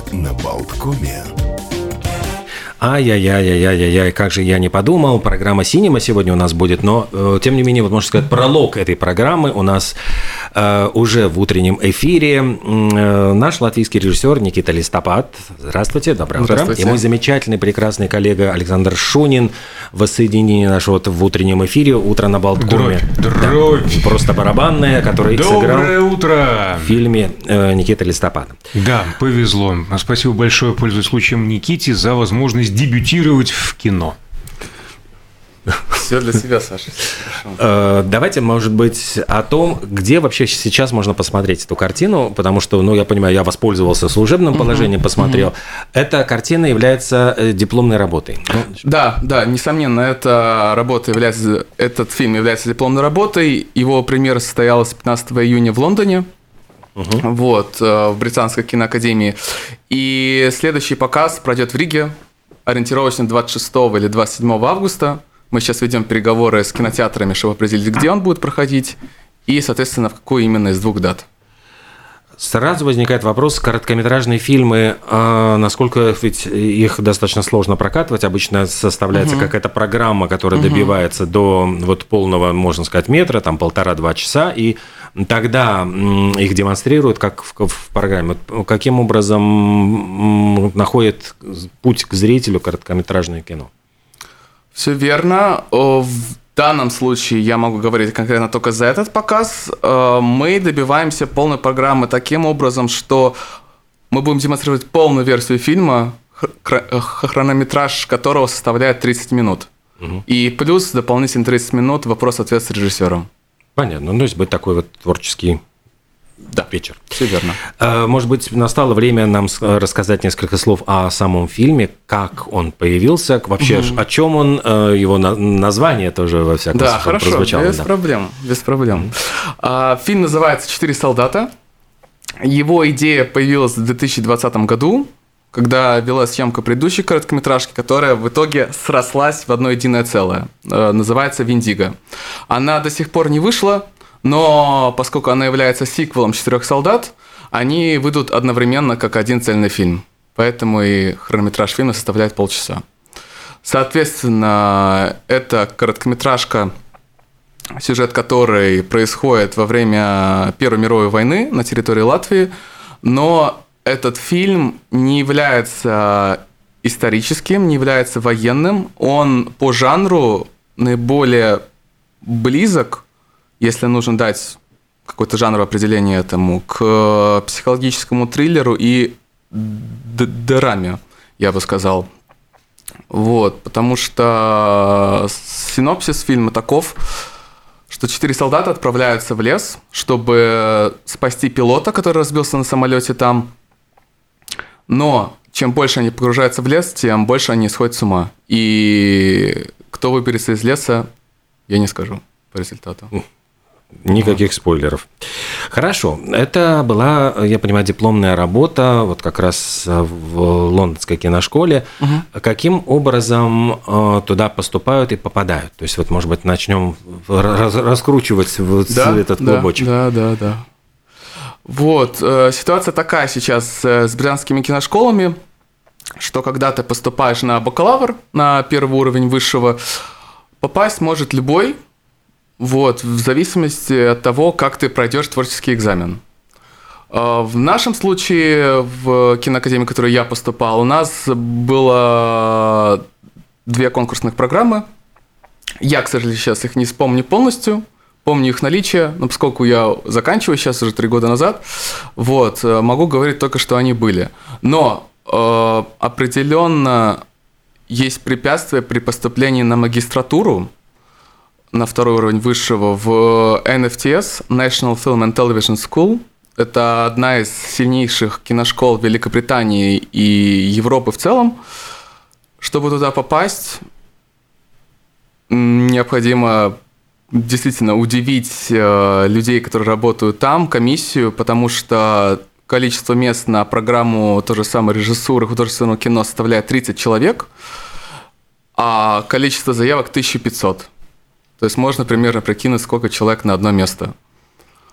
утро на Болткоме. Ай-яй-яй-яй-яй-яй, как же я не подумал. Программа «Синема» сегодня у нас будет, но, э, тем не менее, вот можно сказать, пролог этой программы у нас уже в утреннем эфире. Э, наш латвийский режиссер Никита Листопад. Здравствуйте, доброе утро. Здравствуйте. И мой замечательный, прекрасный коллега Александр Шунин воссоединение наше вот в утреннем эфире «Утро на Болткоме». Дробь, дробь. Просто барабанная, который Доброе сыграл утро! в фильме э, Никита Листопад. Да, повезло. Спасибо большое, пользуясь случаем Никите, за возможность дебютировать в кино. Все для себя, Саша. Э, Давайте, может быть, о том, где вообще сейчас можно посмотреть эту картину, потому что, ну, я понимаю, я воспользовался служебным положением, посмотрел. Эта картина является э, дипломной работой. Ну, Да, да, несомненно, эта работа является, этот фильм является дипломной работой. Его премьера состоялась 15 июня в Лондоне. Вот, э, в Британской киноакадемии. И следующий показ пройдет в Риге, ориентировочно 26 или 27 августа. Мы сейчас ведем переговоры с кинотеатрами, чтобы определить, где он будет проходить, и, соответственно, в какую именно из двух дат. Сразу возникает вопрос, короткометражные фильмы, а, насколько ведь их достаточно сложно прокатывать, обычно составляется какая-то программа, которая добивается до вот полного, можно сказать, метра, там полтора-два часа, и тогда их демонстрируют как в, в программе. Вот Каким образом находит путь к зрителю короткометражное кино? Все верно. В данном случае я могу говорить конкретно только за этот показ. Э, Мы добиваемся полной программы таким образом, что мы будем демонстрировать полную версию фильма, э, хронометраж которого составляет 30 минут. И плюс дополнительные 30 минут вопрос ответ с режиссером. Понятно, ну, то есть быть такой вот творческий Да, вечер. все верно. Э, Может быть, настало время нам э, рассказать несколько слов о самом фильме, как он появился, вообще о чем он, э, его на- название тоже во всяком Да, случае хорошо, прозвучало. без да. проблем, без проблем. А, фильм называется «Четыре солдата». Его идея появилась в 2020 году, когда вела съемка предыдущей короткометражки, которая в итоге срослась в одно единое целое. Называется «Виндиго». Она до сих пор не вышла, но поскольку она является сиквелом «Четырех солдат», они выйдут одновременно как один цельный фильм. Поэтому и хронометраж фильма составляет полчаса. Соответственно, это короткометражка, сюжет которой происходит во время Первой мировой войны на территории Латвии, но этот фильм не является историческим, не является военным. Он по жанру наиболее близок, если нужно дать какое-то жанровое определение этому, к психологическому триллеру и драме, я бы сказал. Вот, потому что синопсис фильма таков, что четыре солдата отправляются в лес, чтобы спасти пилота, который разбился на самолете там. Но чем больше они погружаются в лес, тем больше они сходят с ума. И кто выберется из леса, я не скажу по результату. Никаких спойлеров. Хорошо. Это была, я понимаю, дипломная работа, вот как раз в лондонской киношколе. Каким образом э, туда поступают и попадают? То есть, вот, может быть, начнем раз- раскручивать вот этот да, клубочек. Да, да, да. Вот, э, ситуация такая сейчас э, с брянскими киношколами, что когда ты поступаешь на бакалавр, на первый уровень высшего, попасть может любой, вот, в зависимости от того, как ты пройдешь творческий экзамен. Э, В нашем случае, в киноакадемии, в которой я поступал, у нас было две конкурсных программы. Я, к сожалению, сейчас их не вспомню полностью, помню их наличие, но поскольку я заканчиваю сейчас уже три года назад, вот, э, могу говорить только, что они были. Но э, определенно есть препятствия при поступлении на магистратуру, на второй уровень высшего в NFTS, National Film and Television School. Это одна из сильнейших киношкол Великобритании и Европы в целом. Чтобы туда попасть, необходимо действительно удивить э, людей, которые работают там, комиссию, потому что количество мест на программу той же самой режиссуры художественного кино составляет 30 человек, а количество заявок 1500. То есть можно примерно прикинуть, сколько человек на одно место.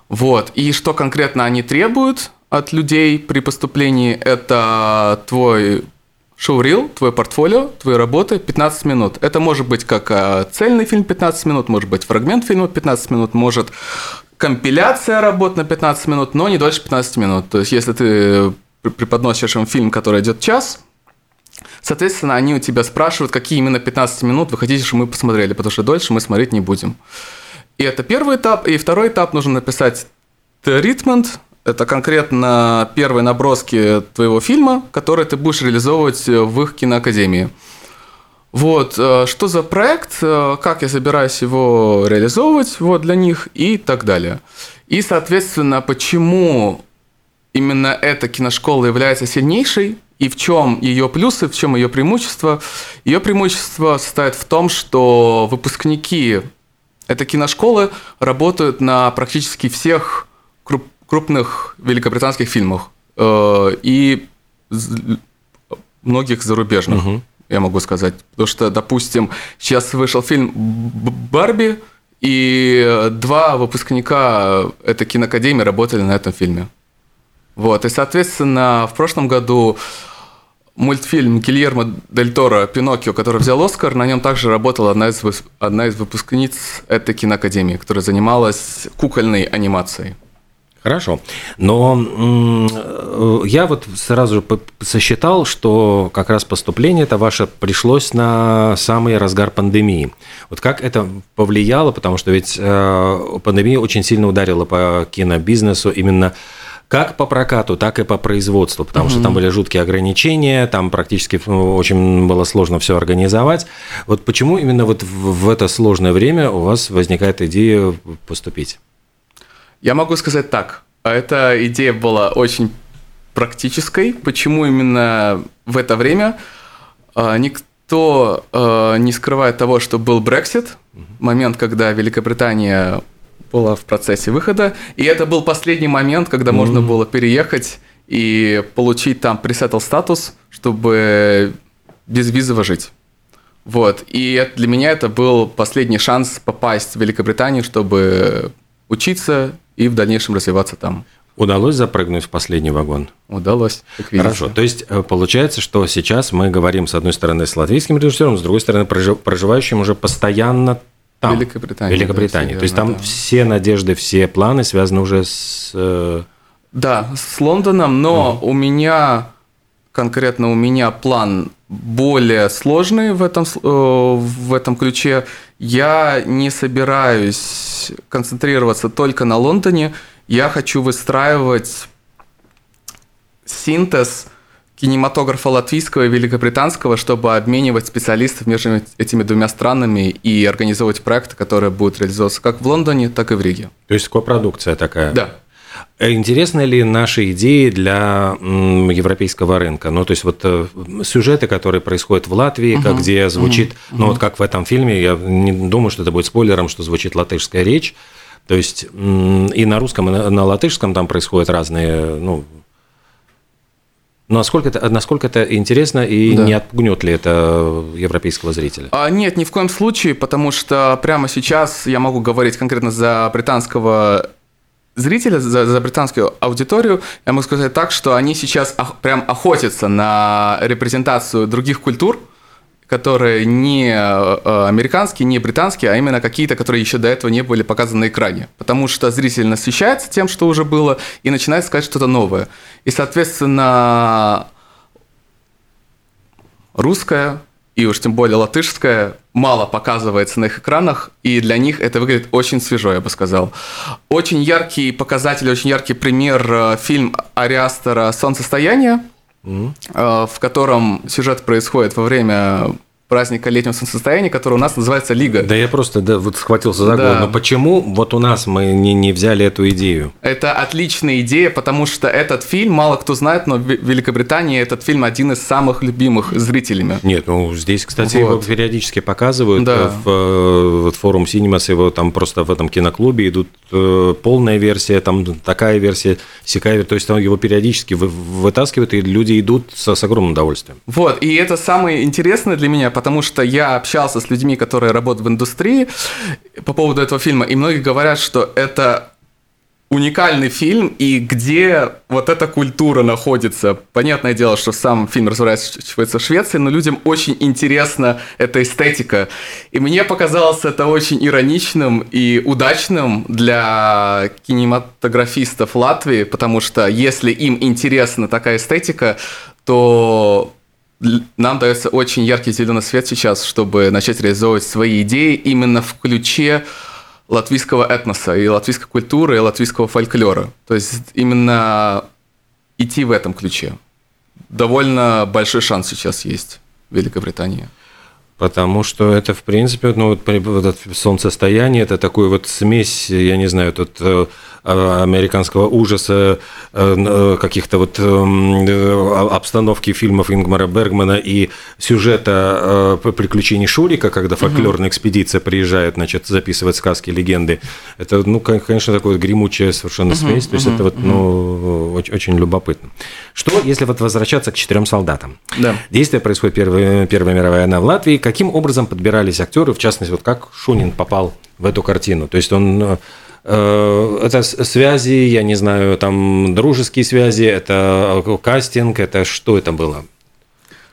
Вот. И что конкретно они требуют? от людей при поступлении. Это твой шоурил, твое портфолио, твои работы 15 минут. Это может быть как э, цельный фильм 15 минут, может быть фрагмент фильма 15 минут, может компиляция работ на 15 минут, но не дольше 15 минут. То есть, если ты преподносишь им фильм, который идет час, соответственно, они у тебя спрашивают, какие именно 15 минут вы хотите, чтобы мы посмотрели, потому что дольше мы смотреть не будем. И это первый этап. И второй этап нужно написать treatment, это конкретно первые наброски твоего фильма, которые ты будешь реализовывать в их киноакадемии. Вот, э, что за проект, э, как я собираюсь его реализовывать вот, для них и так далее. И, соответственно, почему именно эта киношкола является сильнейшей, и в чем ее плюсы, в чем ее преимущество. Ее преимущество состоит в том, что выпускники этой киношколы работают на практически всех круп крупных великобританских фильмах э, и многих зарубежных, угу. я могу сказать. Потому что, допустим, сейчас вышел фильм «Барби», и два выпускника этой киноакадемии работали на этом фильме. Вот, и, соответственно, в прошлом году мультфильм Гильермо Дель Торо «Пиноккио», который взял Оскар, на нем также работала одна из, одна из выпускниц этой киноакадемии, которая занималась кукольной анимацией. Хорошо. Но э, я вот сразу же сосчитал, что как раз поступление это ваше пришлось на самый разгар пандемии. Вот как это повлияло, потому что ведь э, пандемия очень сильно ударила по кинобизнесу именно как по прокату, так и по производству, потому mm-hmm. что там были жуткие ограничения, там практически ну, очень было сложно все организовать. Вот почему именно вот в это сложное время у вас возникает идея поступить? Я могу сказать так. Эта идея была очень практической. Почему именно в это время? А, никто а, не скрывает того, что был Brexit, момент, когда Великобритания была в процессе выхода, и это был последний момент, когда mm-hmm. можно было переехать и получить там пресетл статус, чтобы безвизово жить. Вот. И для меня это был последний шанс попасть в Великобританию, чтобы учиться и в дальнейшем развиваться там. Удалось запрыгнуть в последний вагон? Удалось. Хорошо. То есть э, получается, что сейчас мы говорим с одной стороны с латвийским режиссером, с другой стороны проживающим уже постоянно там. Великобритания. Великобритания. Да, То есть там да. все надежды, все планы связаны уже с... Э, да, с Лондоном, но угу. у меня, конкретно у меня план более сложный в этом, э, в этом ключе. Я не собираюсь концентрироваться только на Лондоне. Я хочу выстраивать синтез кинематографа латвийского и великобританского, чтобы обменивать специалистов между этими двумя странами и организовывать проекты, которые будут реализовываться как в Лондоне, так и в Риге. То есть копродукция такая? Да. Э, интересны ли наши идеи для европейского рынка? Ну, то есть вот э, сюжеты, которые происходят в Латвии, угу, где звучит, угу, ну вот как в этом фильме, я не думаю, что это будет спойлером, что звучит латышская речь. То есть и на русском, и на латышском там происходят разные, ну, насколько это, насколько это интересно и да. не отпугнет ли это европейского зрителя? А, нет, ни в коем случае, потому что прямо сейчас я могу говорить конкретно за британского зрителя, за, за британскую аудиторию, я могу сказать так, что они сейчас ох, прям охотятся на репрезентацию других культур, которые не э, американские, не британские, а именно какие-то, которые еще до этого не были показаны на экране. Потому что зритель насыщается тем, что уже было, и начинает сказать что-то новое. И, соответственно, русская и уж тем более латышская мало показывается на их экранах, и для них это выглядит очень свежо, я бы сказал. Очень яркий показатель, очень яркий пример э, фильм Ариастера «Солнцестояние», mm-hmm. в котором сюжет происходит во время праздника летнего солнцестояния, который у нас называется Лига. Да я просто да, вот схватился за голову. Да. Но почему вот у нас мы не, не взяли эту идею? Это отличная идея, потому что этот фильм, мало кто знает, но в Великобритании этот фильм один из самых любимых зрителями. Нет, ну здесь, кстати, вот. его периодически показывают. Да. В, э, вот форум Cinemas, его там просто в этом киноклубе идут э, полная версия, там такая версия, сякая, то есть там его периодически вытаскивают, и люди идут с, с огромным удовольствием. Вот, и это самое интересное для меня, потому что я общался с людьми, которые работают в индустрии по поводу этого фильма, и многие говорят, что это уникальный фильм и где вот эта культура находится. Понятное дело, что сам фильм разворачивается в Швеции, но людям очень интересна эта эстетика. И мне показалось это очень ироничным и удачным для кинематографистов Латвии, потому что если им интересна такая эстетика, то нам дается очень яркий зеленый свет сейчас, чтобы начать реализовывать свои идеи именно в ключе латвийского этноса, и латвийской культуры, и латвийского фольклора. То есть именно идти в этом ключе. Довольно большой шанс сейчас есть в Великобритании. Потому что это, в принципе, ну, вот, вот солнцестояние, это такой вот смесь, я не знаю, тут э, американского ужаса, э, э, каких-то вот эм, обстановки фильмов Ингмара Бергмана и сюжета приключений Шурика, когда фольклорная экспедиция приезжает, значит, записывать сказки, легенды. Это, ну, конечно, такое гремучая совершенно смесь, то есть это вот, ну, очень, любопытно. Что, если вот возвращаться к четырем солдатам? Да. Действие происходит Первая, Первая мировая война в Латвии, каким образом подбирались актеры, в частности, вот как Шунин попал в эту картину? То есть он э, это связи, я не знаю, там дружеские связи, это кастинг, это что это было?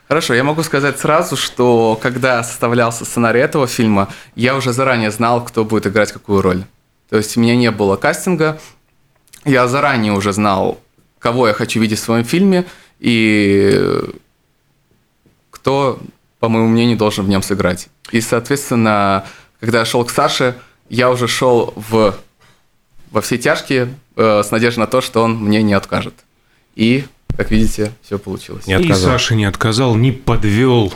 Хорошо, я могу сказать сразу, что когда составлялся сценарий этого фильма, я уже заранее знал, кто будет играть какую роль. То есть у меня не было кастинга, я заранее уже знал, кого я хочу видеть в своем фильме и кто по моему мнению, должен в нем сыграть. И, соответственно, когда я шел к Саше, я уже шел в, во все тяжкие э, с надеждой на то, что он мне не откажет. И, как видите, все получилось. Не и Саша не отказал, не подвел.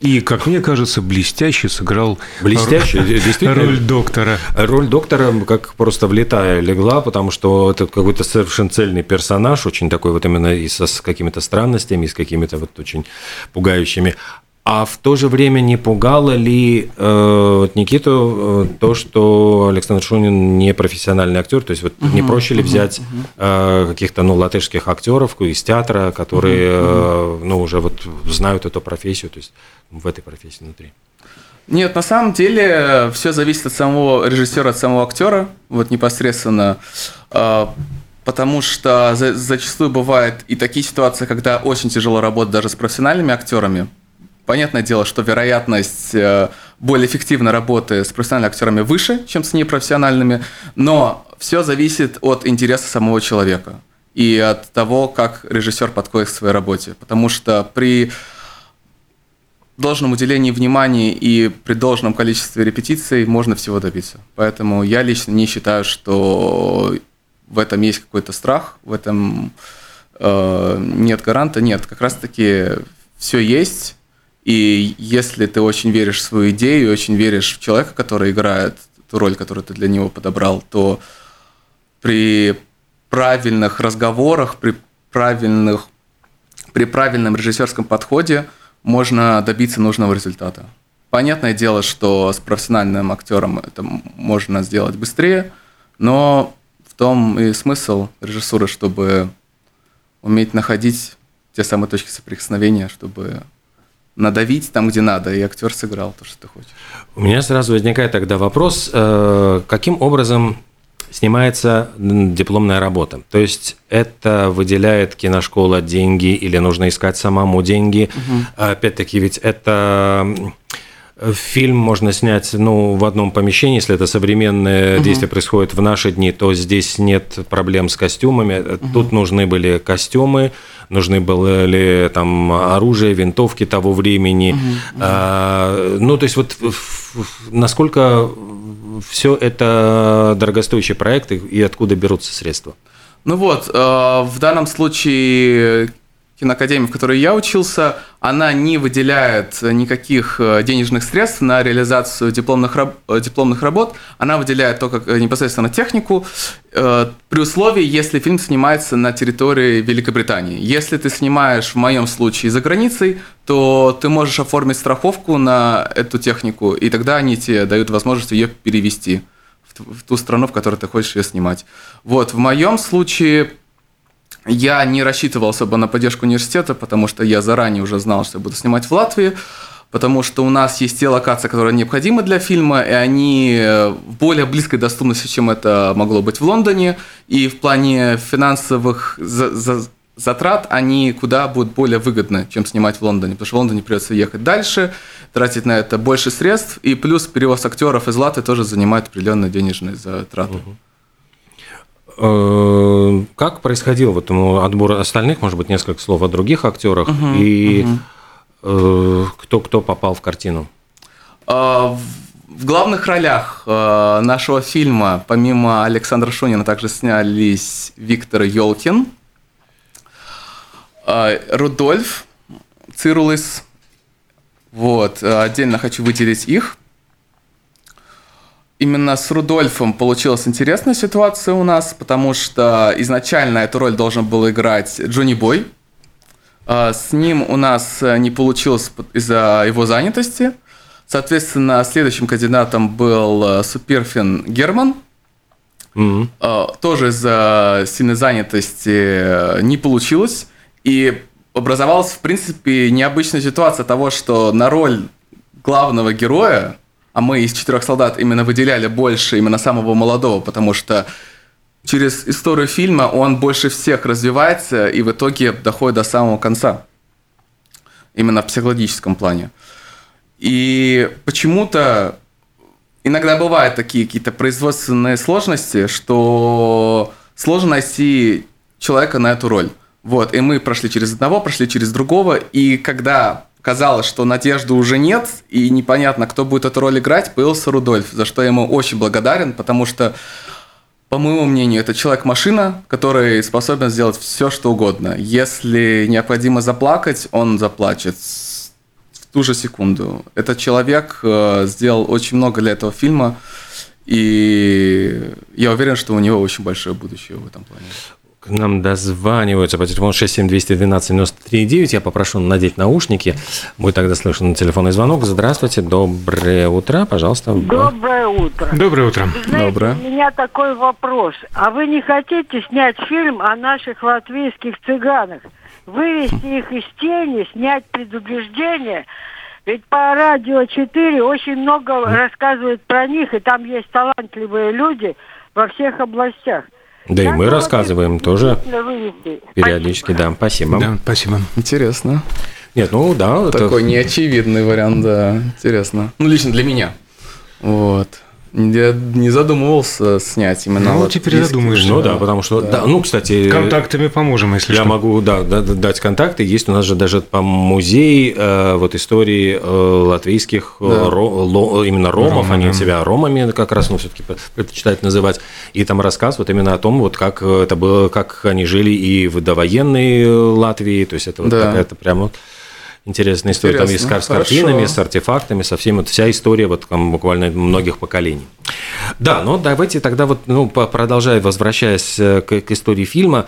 И, как мне кажется, блестяще сыграл блестяще, роль, действительно, роль доктора. Роль доктора как просто влетая легла, потому что это какой-то совершенно цельный персонаж, очень такой вот именно и со, с какими-то странностями, и с какими-то вот очень пугающими. А в то же время не пугало ли э, Никиту э, то, что Александр Шунин не профессиональный актер? То есть вот угу, не проще ли взять угу. э, каких-то ну, латышских актеров из театра, которые угу, э, ну, уже вот знают эту профессию, то есть в этой профессии внутри? Нет, на самом деле все зависит от самого режиссера, от самого актера, вот непосредственно. Э, потому что зачастую бывают и такие ситуации, когда очень тяжело работать даже с профессиональными актерами, Понятное дело, что вероятность э, более эффективной работы с профессиональными актерами выше, чем с непрофессиональными, но все зависит от интереса самого человека и от того, как режиссер подходит к своей работе. Потому что при должном уделении внимания и при должном количестве репетиций можно всего добиться. Поэтому я лично не считаю, что в этом есть какой-то страх, в этом э, нет гаранта. Нет, как раз-таки все есть, и если ты очень веришь в свою идею, очень веришь в человека, который играет ту роль, которую ты для него подобрал, то при правильных разговорах, при правильных, при правильном режиссерском подходе можно добиться нужного результата. Понятное дело, что с профессиональным актером это можно сделать быстрее, но в том и смысл режиссуры, чтобы уметь находить те самые точки соприкосновения, чтобы надавить там, где надо, и актер сыграл то, что ты хочешь. У меня сразу возникает тогда вопрос, э, каким образом снимается дипломная работа. То есть это выделяет киношкола деньги или нужно искать самому деньги. Угу. Опять-таки, ведь это Фильм можно снять ну, в одном помещении, если это современное угу. действие происходит в наши дни, то здесь нет проблем с костюмами. Угу. Тут нужны были костюмы, нужны были там оружие, винтовки того времени. Угу. А, ну, то есть вот насколько все это дорогостоящие проекты и откуда берутся средства? Ну вот, э, в данном случае киноакадемии, в которой я учился, она не выделяет никаких э, денежных средств на реализацию дипломных, э, дипломных работ. Она выделяет только э, непосредственно технику, при условии, если фильм снимается на территории Великобритании. Если ты снимаешь, в моем случае, за границей, то ты можешь оформить страховку на эту технику, и тогда они тебе дают возможность ее перевести в ту страну, в которой ты хочешь ее снимать. Вот, в моем случае я не рассчитывал особо на поддержку университета, потому что я заранее уже знал, что я буду снимать в Латвии. потому что у нас есть те локации, которые необходимы для фильма, и они в более близкой доступности, чем это могло быть в Лондоне, и в плане финансовых затрат они куда будут более выгодны, чем снимать в Лондоне, потому что в Лондоне придется ехать дальше, тратить на это больше средств, и плюс перевоз актеров из Латы тоже занимает определенные денежные затраты. Э, как происходил вот отбор остальных, может быть, несколько слов о других актерах угу, и угу. кто кто попал в картину? А, в главных ролях э, нашего фильма, помимо Александра Шунина, также снялись Виктор Йолкин, Рудольф Цирулис. Вот, отдельно хочу выделить их. Именно с Рудольфом получилась интересная ситуация у нас, потому что изначально эту роль должен был играть Джонни Бой. А, с ним у нас не получилось из-за его занятости. Соответственно, следующим кандидатом был э, Суперфин Герман. Mm-hmm. Тоже из-за сильной занятости э, не получилось. И образовалась, в принципе, необычная ситуация того, что на роль главного героя а мы из четырех солдат именно выделяли больше именно самого молодого, потому что через историю фильма он больше всех развивается и в итоге доходит до самого конца. Именно в психологическом плане. И почему-то иногда бывают такие какие-то производственные сложности, что сложно найти человека на эту роль. Вот, и мы прошли через одного, прошли через другого, и когда казалось, что надежды уже нет, и непонятно, кто будет эту роль играть, появился Рудольф, за что я ему очень благодарен, потому что, по моему мнению, это человек-машина, который способен сделать все, что угодно. Если необходимо заплакать, он заплачет в ту же секунду. Этот человек э, сделал очень много для этого фильма, и я уверен, что у него очень большое будущее в этом плане. К нам дозваниваются по телефону 67212-93-9. Я попрошу надеть наушники. Будет тогда слышен телефонный звонок. Здравствуйте, доброе утро, пожалуйста. Доброе утро. Доброе утро. знаете, доброе. у меня такой вопрос. А вы не хотите снять фильм о наших латвийских цыганах? Вывести их из тени, снять предубеждение? Ведь по радио 4 очень много рассказывают про них, и там есть талантливые люди во всех областях. Да и мы рассказываем тоже периодически, да. Спасибо. Да, спасибо. Интересно. Нет, ну да. Такой это... неочевидный вариант, да. Интересно. Ну, лично для меня. Вот. Я не задумывался снять именно. Ну, вот теперь задумаешься. Ну да, потому что, да. Да, ну, кстати... Контактами поможем, если я что. Я могу, да, дать контакты. Есть у нас же даже по музей э, вот истории э, латвийских э, да. ро, ло, именно ромов, Рома, они да. себя ромами как раз, ну, все-таки предпочитают называть. И там рассказ вот именно о том, вот как это было, как они жили и в довоенной Латвии, то есть это вот да. какая-то прям вот интересная история. Интересно. Там есть с картинами, с артефактами, со всеми, вот вся история вот там буквально многих поколений. Да, но давайте тогда вот, ну, продолжая, возвращаясь э, к, к истории фильма,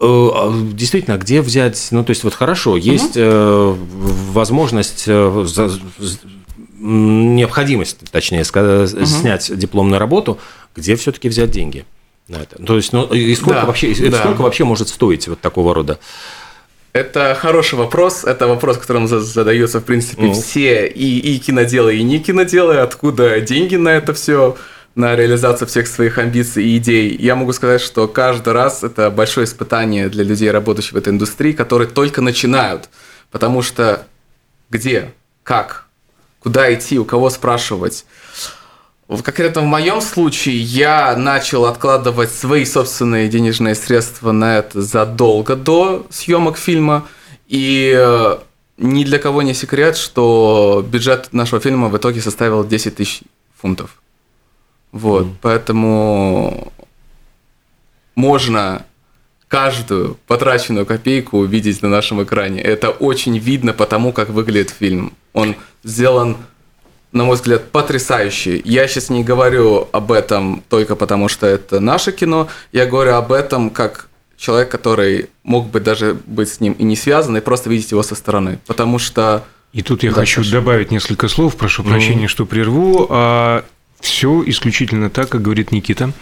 э, а, Действительно, где взять, ну то есть вот хорошо, есть угу. возможность, необходимость, точнее, угу. снять дипломную работу, где все-таки взять деньги на это? То есть, ну и сколько да, вообще, да. сколько вообще может стоить вот такого рода? Это хороший вопрос. Это вопрос, которым задаются, в принципе, mm. все и, и киноделы, и не киноделы. Откуда деньги на это все, на реализацию всех своих амбиций и идей. Я могу сказать, что каждый раз это большое испытание для людей, работающих в этой индустрии, которые только начинают. Потому что где, как, куда идти, у кого спрашивать. В конкретно в моем случае я начал откладывать свои собственные денежные средства на это задолго до съемок фильма. И э, ни для кого не секрет, что бюджет нашего фильма в итоге составил 10 тысяч фунтов. Вот, mm. поэтому можно каждую потраченную копейку увидеть на нашем экране. Это очень видно по тому, как выглядит фильм. Он сделан на мой взгляд, потрясающий. Я сейчас не говорю об этом только потому, что это наше кино. Я говорю об этом как человек, который мог бы даже быть с ним и не связан, и просто видеть его со стороны. Потому что... И тут я да, хочу прошу. добавить несколько слов, прошу прощения, mm. что прерву. А, все исключительно так, как говорит Никита.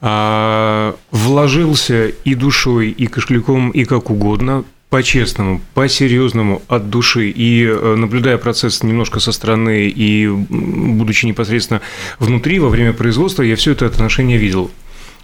А, вложился и душой, и кошельком, и как угодно. По-честному, по-серьезному, от души, и э, наблюдая процесс немножко со стороны и будучи непосредственно внутри во время производства, я все это отношение видел.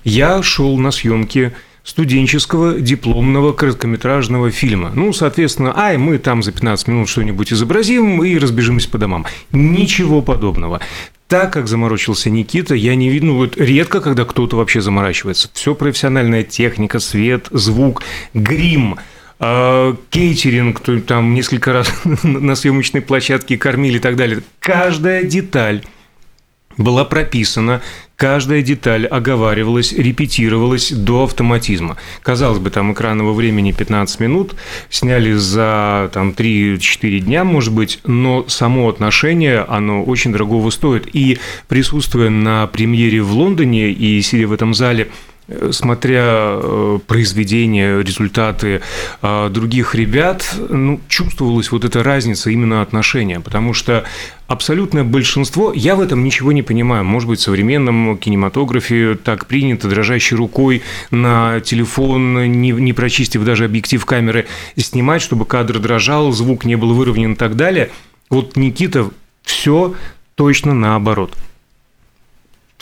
Я шел на съемки студенческого дипломного короткометражного фильма. Ну, соответственно, ай, мы там за 15 минут что-нибудь изобразим и разбежимся по домам. Ничего подобного. Так как заморочился Никита, я не видно, ну, вот редко, когда кто-то вообще заморачивается. Все профессиональная техника, свет, звук, грим, кейтеринг, там несколько раз на съемочной площадке кормили и так далее. Каждая деталь была прописана, каждая деталь оговаривалась, репетировалась до автоматизма. Казалось бы, там экранного времени 15 минут, сняли за там, 3-4 дня, может быть, но само отношение, оно очень дорогого стоит. И присутствуя на премьере в Лондоне и сидя в этом зале, смотря э, произведения, результаты э, других ребят, ну, чувствовалась вот эта разница именно отношения, потому что абсолютное большинство, я в этом ничего не понимаю, может быть, в современном кинематографе так принято, дрожащей рукой на телефон, не, не прочистив даже объектив камеры, снимать, чтобы кадр дрожал, звук не был выровнен и так далее. Вот Никита все точно наоборот –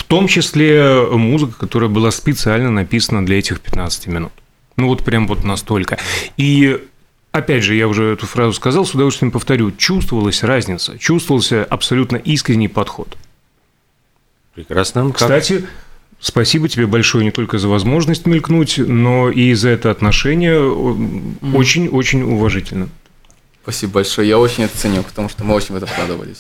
том числе музыка, которая была специально написана для этих 15 минут. Ну вот прям вот настолько. И опять же, я уже эту фразу сказал, с удовольствием повторю, чувствовалась разница, чувствовался абсолютно искренний подход. Прекрасно. Кстати, спасибо тебе большое не только за возможность мелькнуть, но и за это отношение очень-очень уважительно. Спасибо большое, я очень это ценю, потому что мы очень в это вкладывались.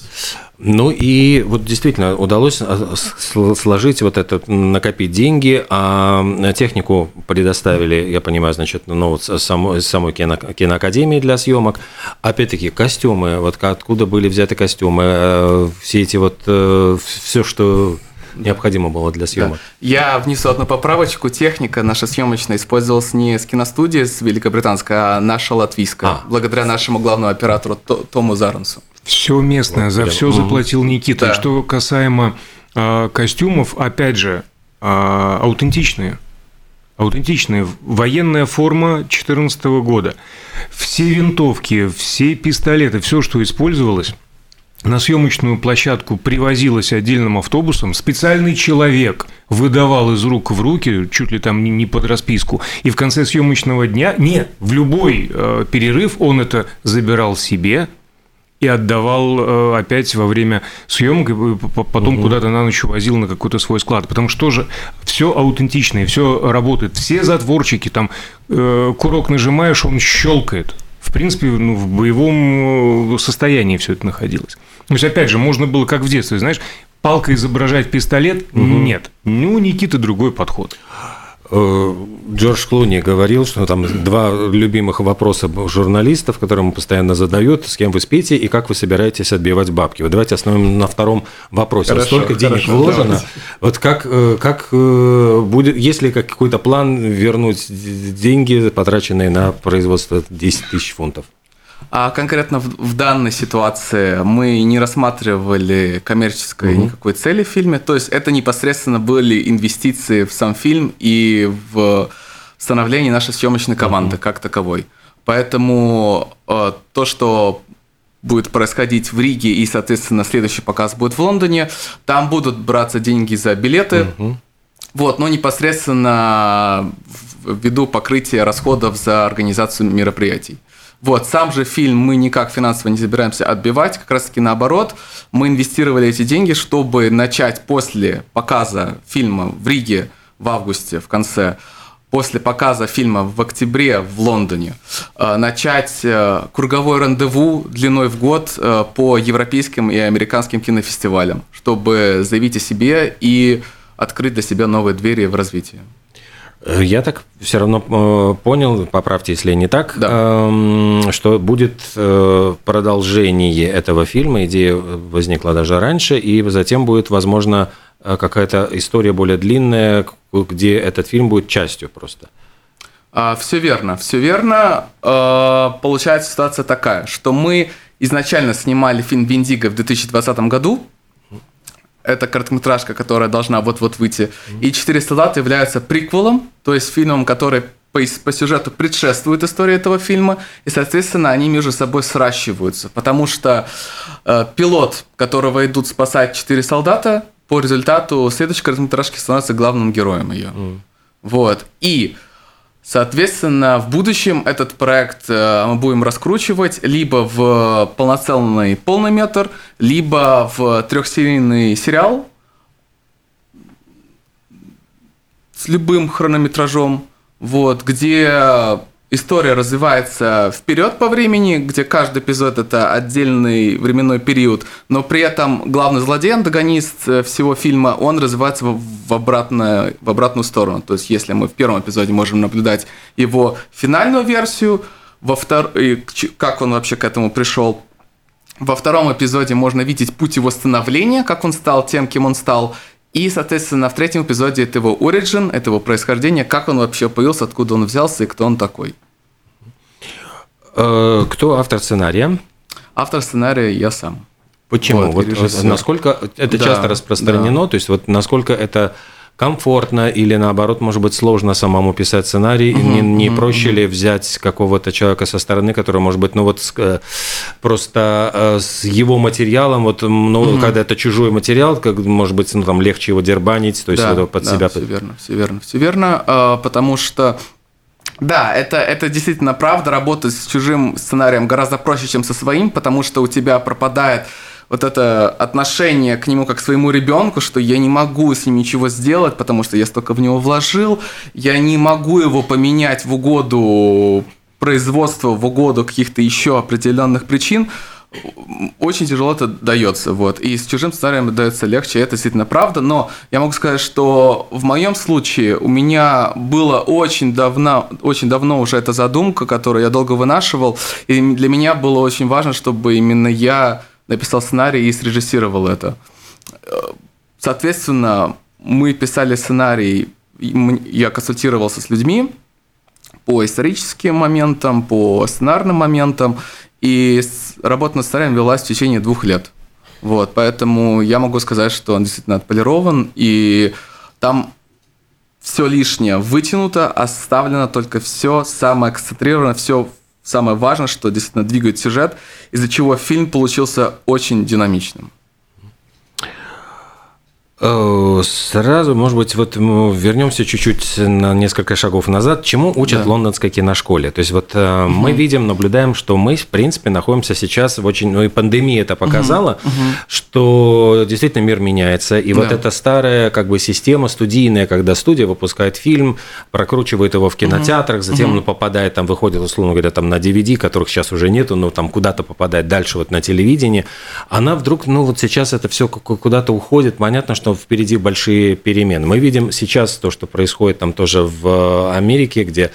Ну и вот действительно удалось а, сложить вот это, накопить деньги, а технику предоставили, я понимаю, значит, ну, вот самой, самой кино, киноакадемии для съемок. Опять-таки, костюмы, вот откуда были взяты костюмы, э, все эти вот, э, все, что необходимо было для съемок. Да. Я внесу одну поправочку. Техника наша съемочная использовалась не с киностудии с великобританской, а наша латвийская, а. благодаря нашему главному оператору Тому Зарансу. Все местное, вот, за прям. все заплатил Никита. Да. Что касаемо э, костюмов, опять же, э, аутентичные. Аутентичные. Военная форма 2014 года. Все винтовки, все пистолеты, все, что использовалось, на съемочную площадку привозилось отдельным автобусом, специальный человек. Выдавал из рук в руки, чуть ли там не под расписку, и в конце съемочного дня, нет, в любой э, перерыв он это забирал себе и отдавал э, опять во время съемок, и потом угу. куда-то на ночь увозил на какой-то свой склад, потому что тоже все аутентичное, все работает, все затворчики, там э, курок нажимаешь, он щелкает, в принципе, ну, в боевом э, состоянии все это находилось. То есть, опять же, можно было, как в детстве, знаешь, палкой изображать пистолет. Угу. Нет. Ну, у Никиты другой подход. Э, Джордж Клуни говорил, что там два любимых вопроса журналистов, которые ему постоянно задают, с кем вы спите и как вы собираетесь отбивать бабки. Вот давайте остановим на втором вопросе. Хорошо, Столько денег хорошо, вложено. Давайте. Вот как, э, как э, будет, есть ли какой-то план вернуть деньги, потраченные на производство 10 тысяч фунтов? А конкретно в, в данной ситуации мы не рассматривали коммерческой угу. никакой цели в фильме. То есть это непосредственно были инвестиции в сам фильм и в становление нашей съемочной команды угу. как таковой. Поэтому э, то, что будет происходить в Риге и, соответственно, следующий показ будет в Лондоне, там будут браться деньги за билеты. Угу. Вот, но непосредственно ввиду покрытия расходов за организацию мероприятий. Вот, сам же фильм мы никак финансово не собираемся отбивать, как раз таки наоборот. Мы инвестировали эти деньги, чтобы начать после показа фильма в Риге в августе, в конце, после показа фильма в октябре в Лондоне, э, начать э, круговой рандеву длиной в год э, по европейским и американским кинофестивалям, чтобы заявить о себе и открыть для себя новые двери в развитии. Э, я так все равно э, понял, поправьте, если не так, да. Эм, что будет э, продолжение этого фильма. Идея возникла даже раньше, и затем будет, возможно, какая-то история более длинная, где этот фильм будет частью просто. А, все верно, все верно. Получается ситуация такая, что мы изначально снимали фильм «Виндиго» в 2020 году, это короткометражка, которая должна вот-вот выйти. И «Четыре солдата» является приквелом, то есть фильмом, который по, по сюжету предшествует истории этого фильма, и, соответственно, они между собой сращиваются, потому что э, пилот, которого идут спасать четыре солдата, по результату следующей короткометражки становится главным героем ее. Mm. Вот. И Соответственно, в будущем этот проект э, мы будем раскручивать либо в полноценный полный метр, либо в трехсерийный сериал с любым хронометражом, вот, где история развивается вперед по времени, где каждый эпизод это отдельный временной период, но при этом главный злодей, антагонист э, всего фильма, он развивается в, обратную, в обратную сторону. То есть, если мы в первом эпизоде можем наблюдать его финальную версию, во втор... как он вообще к этому пришел, во втором эпизоде можно видеть путь его становления, как он стал тем, кем он стал, и, соответственно, в третьем эпизоде это его origin, это его происхождение, как он вообще появился, откуда он взялся и кто он такой. Э, кто автор сценария? Автор сценария я сам. Почему? Вот, вот насколько это да, часто распространено, да. то есть вот насколько это комфортно или наоборот, может быть, сложно самому писать сценарий? Угу, не, не угу, проще угу. ли взять какого-то человека со стороны, который, может быть, ну вот с, э, просто э, с его материалом, вот, ну, угу. когда это чужой материал, как, может быть, ну, там легче его дербанить, то есть да, под да, себя. Все верно, все верно, все верно, а, потому что да, это, это действительно правда. Работать с чужим сценарием гораздо проще, чем со своим, потому что у тебя пропадает вот это отношение к нему как к своему ребенку, что я не могу с ним ничего сделать, потому что я столько в него вложил, я не могу его поменять в угоду производства, в угоду каких-то еще определенных причин, очень тяжело это дается, вот. И с чужим сценарием дается легче, это действительно правда, но я могу сказать, что в моем случае у меня было очень давно, очень давно уже эта задумка, которую я долго вынашивал, и для меня было очень важно, чтобы именно я написал сценарий и срежиссировал это. Соответственно, мы писали сценарий, я консультировался с людьми по историческим моментам, по сценарным моментам, и работа над сценарием велась в течение двух лет. Вот, поэтому я могу сказать, что он действительно отполирован, и там все лишнее вытянуто, оставлено только все самое концентрировано, все самое важное, что действительно двигает сюжет, из-за чего фильм получился очень динамичным. Э, сразу, может быть, вот вернемся чуть-чуть на несколько шагов назад. Чему учат да. лондонской киношколе? То есть вот угу. мы видим, наблюдаем, что мы, в принципе, находимся сейчас в очень... Ну и пандемия это показала, угу. что действительно мир меняется. И да. вот эта старая как бы система студийная, когда студия выпускает фильм, прокручивает его в кинотеатрах, затем угу. он попадает, там выходит, условно говоря, там на DVD, которых сейчас уже нету, но там куда-то попадает дальше вот на телевидение. Она вдруг, ну вот сейчас это все куда-то уходит. Понятно, что что впереди большие перемены. Мы видим сейчас то, что происходит там тоже в Америке, где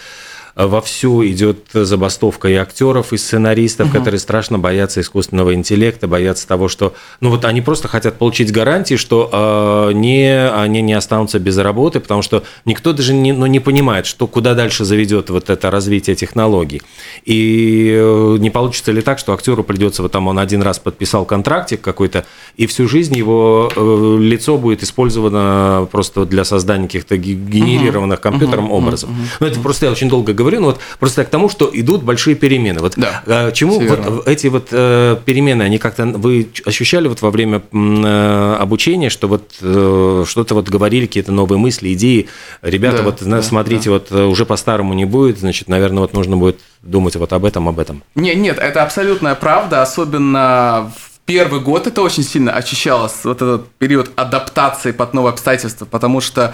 вовсю идет забастовка и актеров, и сценаристов, угу. которые страшно боятся искусственного интеллекта, боятся того, что, ну вот они просто хотят получить гарантии, что э, не, они не останутся без работы, потому что никто даже не, ну, не понимает, что куда дальше заведет вот это развитие технологий. И э, не получится ли так, что актеру придется, вот там он один раз подписал контрактик какой-то, и всю жизнь его э, лицо будет использовано просто для создания каких-то генерированных компьютером угу. образов. Угу. Ну это просто я очень долго говорю, но вот просто к тому, что идут большие перемены. Вот да, а, чему вот эти вот э, перемены, они как-то вы ощущали вот во время э, обучения, что вот э, что-то вот говорили, какие-то новые мысли, идеи, ребята, да, вот да, смотрите, да. вот уже по-старому не будет, значит, наверное, вот нужно будет думать вот об этом, об этом. Нет, нет, это абсолютная правда, особенно в первый год это очень сильно ощущалось, вот этот период адаптации под новые обстоятельства, потому что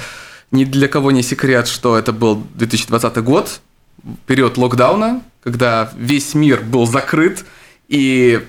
ни для кого не секрет, что это был 2020 год, период локдауна, когда весь мир был закрыт, и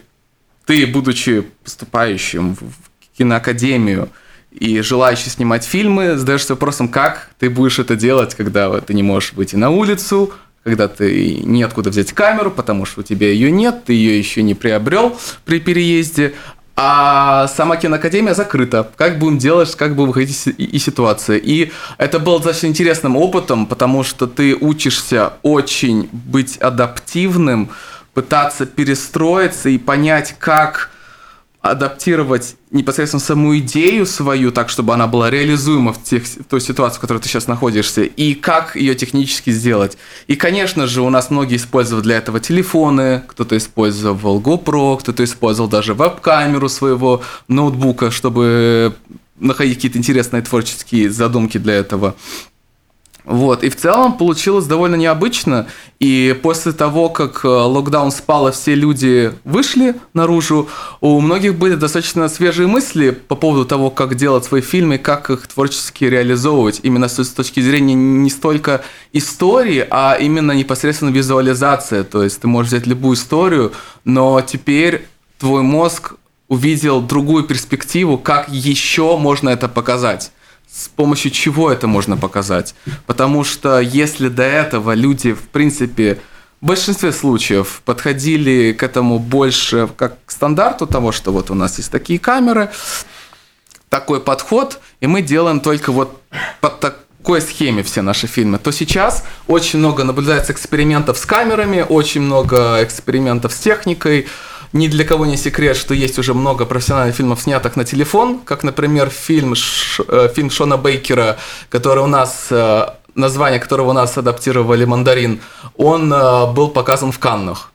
ты, будучи поступающим в киноакадемию и желающий снимать фильмы, задаешься вопросом, как ты будешь это делать, когда ты не можешь выйти на улицу, когда ты неоткуда взять камеру, потому что у тебя ее нет, ты ее еще не приобрел при переезде, а сама киноакадемия закрыта. Как будем делать, как будем выходить из ситуации. И это было достаточно интересным опытом, потому что ты учишься очень быть адаптивным, пытаться перестроиться и понять, как адаптировать непосредственно саму идею свою, так, чтобы она была реализуема в, тех, в той ситуации, в которой ты сейчас находишься, и как ее технически сделать. И, конечно же, у нас многие использовали для этого телефоны, кто-то использовал GoPro, кто-то использовал даже веб-камеру своего ноутбука, чтобы находить какие-то интересные творческие задумки для этого. Вот, и в целом получилось довольно необычно, и после того, как э, локдаун спал, и все люди вышли наружу, у многих были достаточно свежие мысли по поводу того, как делать свои фильмы, как их творчески реализовывать, именно с точки зрения не столько истории, а именно непосредственно визуализация, то есть ты можешь взять любую историю, но теперь твой мозг увидел другую перспективу, как еще можно это показать с помощью чего это можно показать. Потому что если до этого люди, в принципе, в большинстве случаев подходили к этому больше как к стандарту того, что вот у нас есть такие камеры, такой подход, и мы делаем только вот под такой схеме все наши фильмы, то сейчас очень много наблюдается экспериментов с камерами, очень много экспериментов с техникой, ни для кого не секрет, что есть уже много профессиональных фильмов, снятых на телефон, как, например, фильм, Ш, э, фильм Шона Бейкера, который у нас э, название которого у нас адаптировали «Мандарин», он э, был показан в Каннах.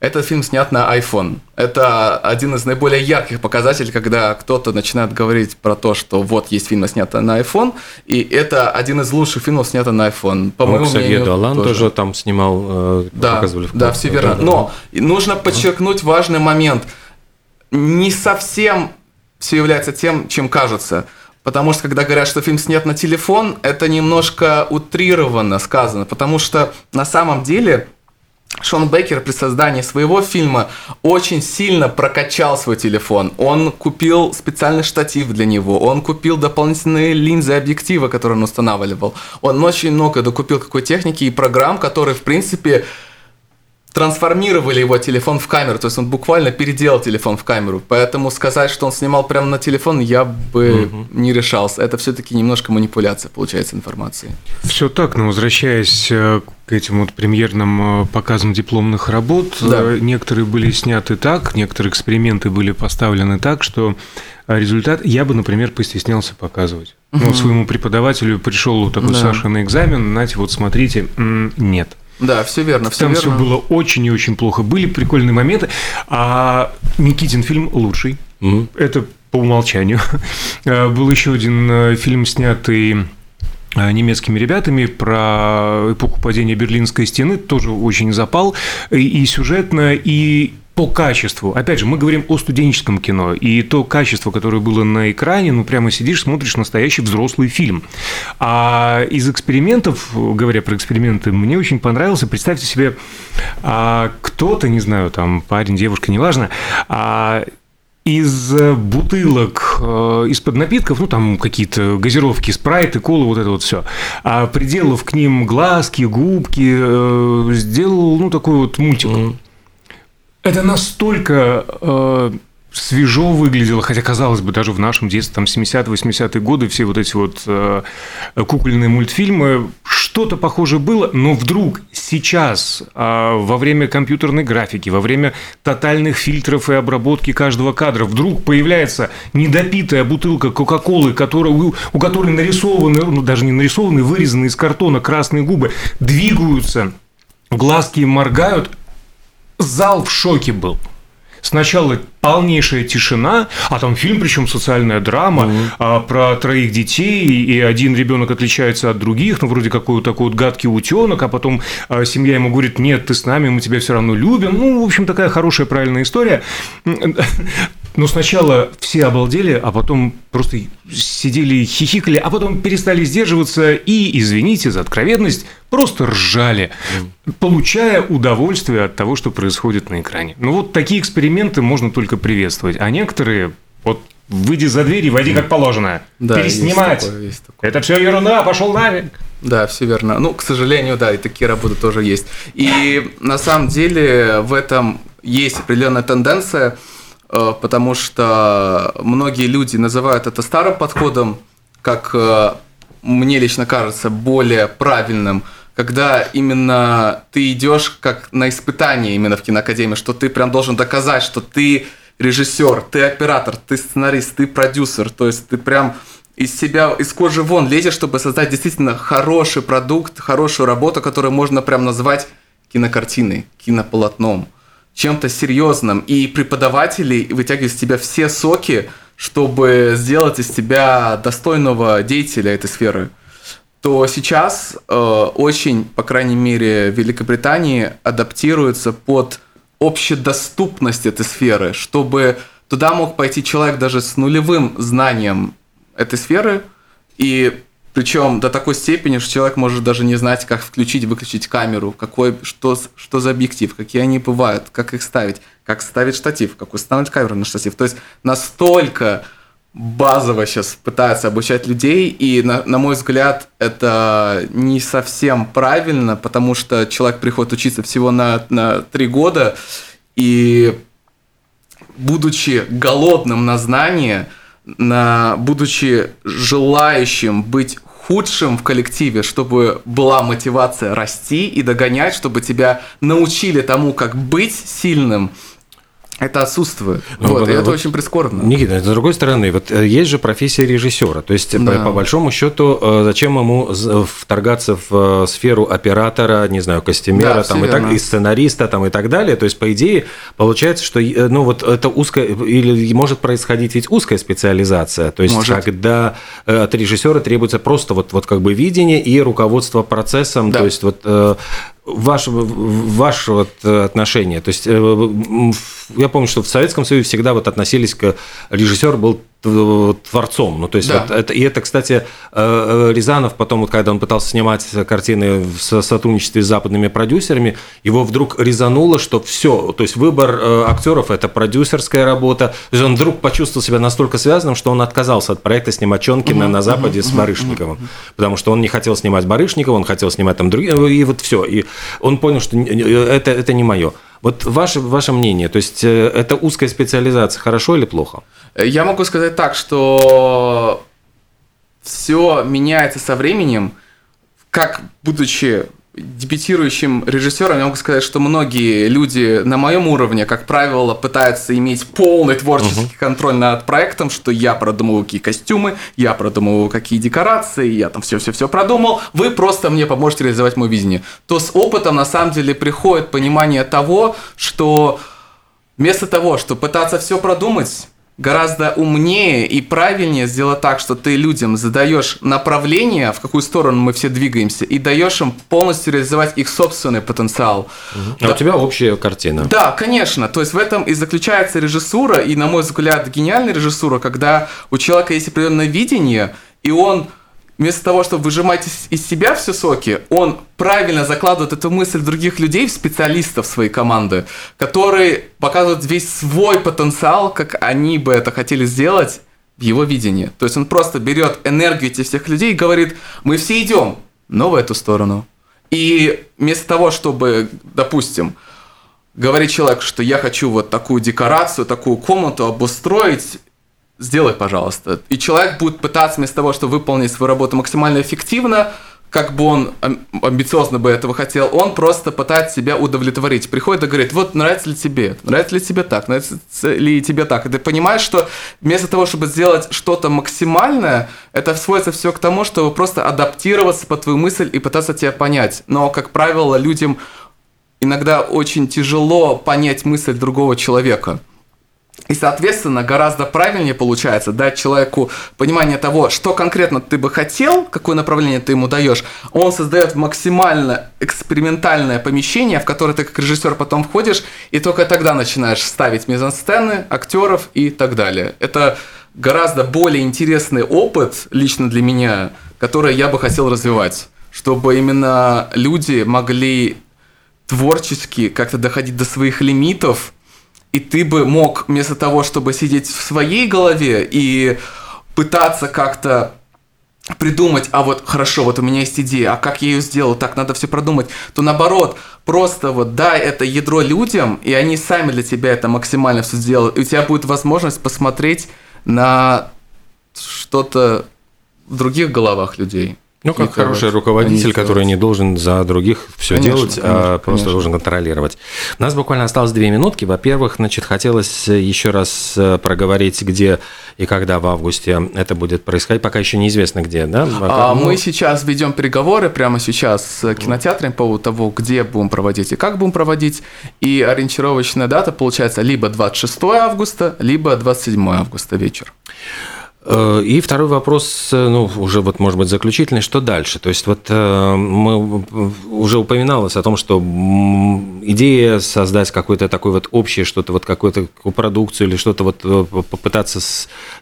Этот фильм снят на iPhone. Это один из наиболее ярких показателей, когда кто-то начинает говорить про то, что вот есть фильм, снятый на iPhone, и это один из лучших фильмов, снятый на iPhone. По моему мнению, Долан тоже. тоже там снимал, э, да, показывали в Да, все верно. Да, Но да. нужно подчеркнуть важный момент. Не совсем все является тем, чем кажется. Потому что, когда говорят, что фильм снят на телефон, это немножко утрированно сказано. Потому что на самом деле Шон Бейкер при создании своего фильма очень сильно прокачал свой телефон. Он купил специальный штатив для него, он купил дополнительные линзы объектива, которые он устанавливал. Он очень много докупил какой техники и программ, которые, в принципе, трансформировали его телефон в камеру, то есть он буквально переделал телефон в камеру. Поэтому сказать, что он снимал прямо на телефон, я бы угу. не решался. Это все-таки немножко манипуляция, получается, информации. Все так, но возвращаясь э, к этим вот премьерным э, показам дипломных работ, да. Э, некоторые были сняты так, некоторые эксперименты были поставлены так, что результат я бы, например, постеснялся показывать. Угу. Ну, своему преподавателю пришел такой да. Саша на экзамен, знаете, вот смотрите, нет. Да, все верно. Все Там верно. все было очень и очень плохо. Были прикольные моменты. А Никитин фильм лучший. Mm. Это по умолчанию. А, был еще один э, фильм, снятый э, немецкими ребятами про эпоху падения Берлинской стены, тоже очень запал и сюжетно, и по качеству. Опять же, мы говорим о студенческом кино, и то качество, которое было на экране, ну, прямо сидишь, смотришь настоящий взрослый фильм. А из экспериментов, говоря про эксперименты, мне очень понравился, представьте себе, а, кто-то, не знаю, там, парень, девушка, неважно, а, из бутылок э, из-под напитков, ну там какие-то газировки, спрайты, колы, вот это вот все, а приделав к ним глазки, губки, э, сделал ну такой вот мультик. Mm-hmm это настолько э, свежо выглядело, хотя, казалось бы, даже в нашем детстве, там, 70-80-е годы, все вот эти вот э, кукольные мультфильмы, что-то похожее было, но вдруг сейчас, э, во время компьютерной графики, во время тотальных фильтров и обработки каждого кадра, вдруг появляется недопитая бутылка Кока-Колы, у, у которой нарисованы, ну, даже не нарисованы, вырезаны из картона красные губы, двигаются, глазки моргают, зал в шоке был. Сначала полнейшая тишина, а там фильм, причем социальная драма угу. а, про троих детей, и один ребенок отличается от других, ну, вроде какой такой вот гадкий утенок, а потом а, семья ему говорит, нет, ты с нами, мы тебя все равно любим. Ну, в общем, такая хорошая, правильная история. Но сначала все обалдели, а потом просто сидели, хихикали, а потом перестали сдерживаться и, извините за откровенность, просто ржали, получая удовольствие от того, что происходит на экране. Ну вот такие эксперименты можно только приветствовать, а некоторые вот выйди за дверь и войди как положено. Да, Переснимать. Есть такое, есть такое. Это все ерунда, пошел нафиг. Да, все верно. Ну, к сожалению, да, и такие работы тоже есть. И на самом деле в этом есть определенная тенденция – потому что многие люди называют это старым подходом, как э, мне лично кажется, более правильным, когда именно ты идешь как на испытание именно в киноакадемии, что ты прям должен доказать, что ты режиссер, ты оператор, ты сценарист, ты продюсер, то есть ты прям из себя, из кожи вон лезешь, чтобы создать действительно хороший продукт, хорошую работу, которую можно прям назвать кинокартиной, кинополотном, чем-то серьезным. И преподаватели вытягивают из тебя все соки, чтобы сделать из тебя достойного деятеля этой сферы то сейчас э, очень, по крайней мере, в Великобритании адаптируется под общедоступность этой сферы, чтобы туда мог пойти человек даже с нулевым знанием этой сферы, и причем до такой степени, что человек может даже не знать, как включить, выключить камеру, какой, что, что за объектив, какие они бывают, как их ставить, как ставить штатив, как устанавливать камеру на штатив. То есть настолько базово сейчас пытаются обучать людей, и, на, на мой взгляд, это не совсем правильно, потому что человек приходит учиться всего на, на три года, и будучи голодным на знания, на, будучи желающим быть худшим в коллективе, чтобы была мотивация расти и догонять, чтобы тебя научили тому, как быть сильным – это отсутствует. Ну, вот, вот, и это вот, очень прискорбно. Никита, с другой стороны, вот э, есть же профессия режиссера. То есть, да. по, по большому счету, э, зачем ему вторгаться в э, сферу оператора, не знаю, костюмера, да, там, и, так, и сценариста там, и так далее. То есть, по идее, получается, что ну, вот это узкая, или может происходить ведь узкая специализация. То есть, может. когда от режиссера требуется просто вот, вот как бы видение и руководство процессом. Да. То есть, вот ваше, ваше вот э, отношение. То есть э, я помню, что в Советском Союзе всегда вот относились к режиссер был творцом. Ну, то есть, да. вот это, и это, кстати, э, Рязанов потом, вот, когда он пытался снимать картины в сотрудничестве с западными продюсерами, его вдруг резануло, что все, то есть выбор актеров – это продюсерская работа. То есть он вдруг почувствовал себя настолько связанным, что он отказался от проекта снимать Чонкина угу, на Западе угу, с Барышниковым. Угу. Потому что он не хотел снимать Барышникова, он хотел снимать там другие, и вот все. И он понял, что это, это не мое. Вот ваше, ваше мнение, то есть э, это узкая специализация, хорошо или плохо? Я могу сказать так, что все меняется со временем, как будучи дебютирующим режиссером я могу сказать, что многие люди на моем уровне, как правило, пытаются иметь полный творческий uh-huh. контроль над проектом, что я продумываю какие костюмы, я продумываю какие декорации, я там все-все-все продумал, вы просто мне поможете реализовать мое видение. То с опытом на самом деле приходит понимание того, что вместо того, чтобы пытаться все продумать, гораздо умнее и правильнее сделать так, что ты людям задаешь направление, в какую сторону мы все двигаемся, и даешь им полностью реализовать их собственный потенциал. А да. у тебя общая картина. Да, конечно. То есть в этом и заключается режиссура, и, на мой взгляд, гениальная режиссура, когда у человека есть определенное видение, и он вместо того, чтобы выжимать из, себя все соки, он правильно закладывает эту мысль других людей, в специалистов своей команды, которые показывают весь свой потенциал, как они бы это хотели сделать в его видении. То есть он просто берет энергию этих всех людей и говорит, мы все идем, но в эту сторону. И вместо того, чтобы, допустим, говорить человеку, что я хочу вот такую декорацию, такую комнату обустроить, сделай, пожалуйста. И человек будет пытаться вместо того, чтобы выполнить свою работу максимально эффективно, как бы он амбициозно бы этого хотел, он просто пытается себя удовлетворить. Приходит и говорит, вот нравится ли тебе, нравится ли тебе так, нравится ли тебе так. И ты понимаешь, что вместо того, чтобы сделать что-то максимальное, это сводится все к тому, чтобы просто адаптироваться под твою мысль и пытаться тебя понять. Но, как правило, людям иногда очень тяжело понять мысль другого человека. И, соответственно, гораздо правильнее получается дать человеку понимание того, что конкретно ты бы хотел, какое направление ты ему даешь. Он создает максимально экспериментальное помещение, в которое ты как режиссер потом входишь, и только тогда начинаешь ставить мизансцены, актеров и так далее. Это гораздо более интересный опыт лично для меня, который я бы хотел развивать, чтобы именно люди могли творчески как-то доходить до своих лимитов – и ты бы мог вместо того, чтобы сидеть в своей голове и пытаться как-то придумать, а вот хорошо, вот у меня есть идея, а как я ее сделал, так надо все продумать, то наоборот, просто вот дай это ядро людям, и они сами для тебя это максимально все сделают, и у тебя будет возможность посмотреть на что-то в других головах людей. Ну, как хороший руководитель, который не должен за других все конечно, делать, конечно, а просто конечно. должен контролировать. У нас буквально осталось две минутки. Во-первых, значит, хотелось еще раз э, проговорить, где и когда в августе это будет происходить. Пока еще неизвестно где, да? А, Мы сейчас ведем переговоры прямо сейчас с кинотеатрами по поводу того, где будем проводить и как будем проводить. И ориентировочная дата получается либо 26 августа, либо 27 августа вечер. Э, и второй вопрос, э, ну, уже вот, может быть, заключительный, что дальше? То есть вот э, мы уже упоминалось о том, что идея создать какое-то такое вот общее что-то, вот какую-то продукцию или что-то вот попытаться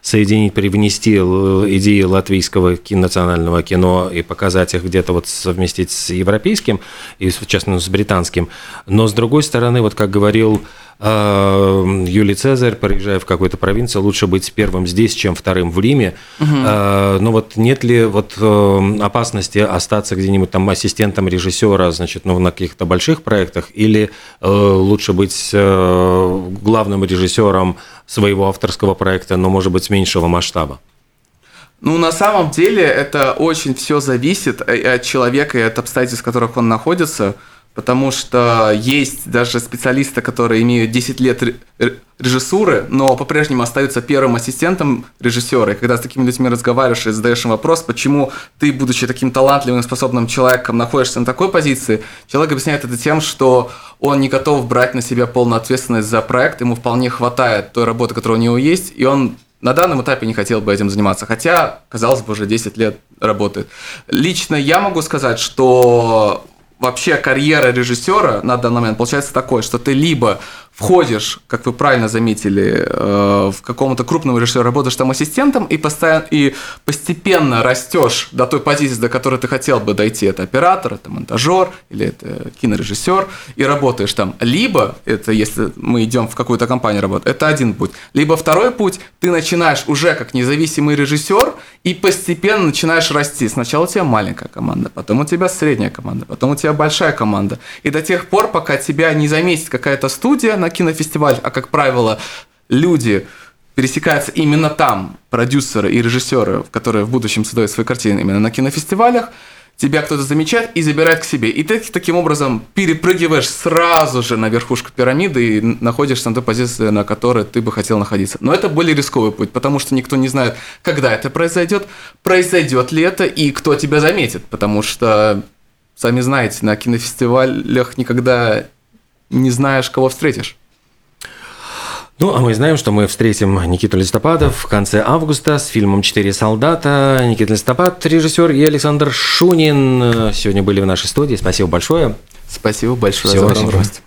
соединить, привнести идеи латвийского национального кино и показать их где-то вот совместить с европейским, и в частности с британским. Но с другой стороны, вот как говорил Юлий Цезарь, приезжая в какую-то провинцию, лучше быть первым здесь, чем вторым в Риме. Угу. Но вот нет ли вот эм, опасности остаться где-нибудь там ассистентом режиссера, значит, ну, на каких-то больших проектах, или э, лучше быть э, главным режиссером своего авторского проекта, но, может быть, меньшего масштаба? Ну, на самом деле, это очень все зависит от человека и от обстоятельств, в которых он находится потому что есть даже специалисты, которые имеют 10 лет режиссуры, но по-прежнему остаются первым ассистентом режиссера. И когда с такими людьми разговариваешь и задаешь им вопрос, почему ты, будучи таким талантливым, способным человеком, находишься на такой позиции, человек объясняет это тем, что он не готов брать на себя полную ответственность за проект, ему вполне хватает той работы, которая у него есть, и он на данном этапе не хотел бы этим заниматься, хотя, казалось бы, уже 10 лет работает. Лично я могу сказать, что вообще карьера режиссера на данный момент получается такой, что ты либо входишь, как вы правильно заметили, э, в какому-то крупном режиссере, работаешь там ассистентом и, постоянно, и постепенно растешь до той позиции, до которой ты хотел бы дойти. Это оператор, это монтажер или это кинорежиссер, и работаешь там. Либо, это если мы идем в какую-то компанию работать, это один путь. Либо второй путь, ты начинаешь уже как независимый режиссер и постепенно начинаешь расти. Сначала у тебя маленькая команда, потом у тебя средняя команда, потом у тебя большая команда. И до тех пор, пока тебя не заметит какая-то студия, на кинофестиваль, а как правило, люди пересекаются именно там, продюсеры и режиссеры, которые в будущем создают свои картины именно на кинофестивалях, тебя кто-то замечает и забирает к себе. И ты таким образом перепрыгиваешь сразу же на верхушку пирамиды и находишься на той позиции, на которой ты бы хотел находиться. Но это более рисковый путь, потому что никто не знает, когда это произойдет, произойдет ли это и кто тебя заметит, потому что, сами знаете, на кинофестивалях никогда не знаешь, кого встретишь. Ну, а мы знаем, что мы встретим Никиту Листопада в конце августа с фильмом «Четыре солдата». Никита Листопад, режиссер, и Александр Шунин сегодня были в нашей студии. Спасибо большое. Спасибо большое Всего за возможность.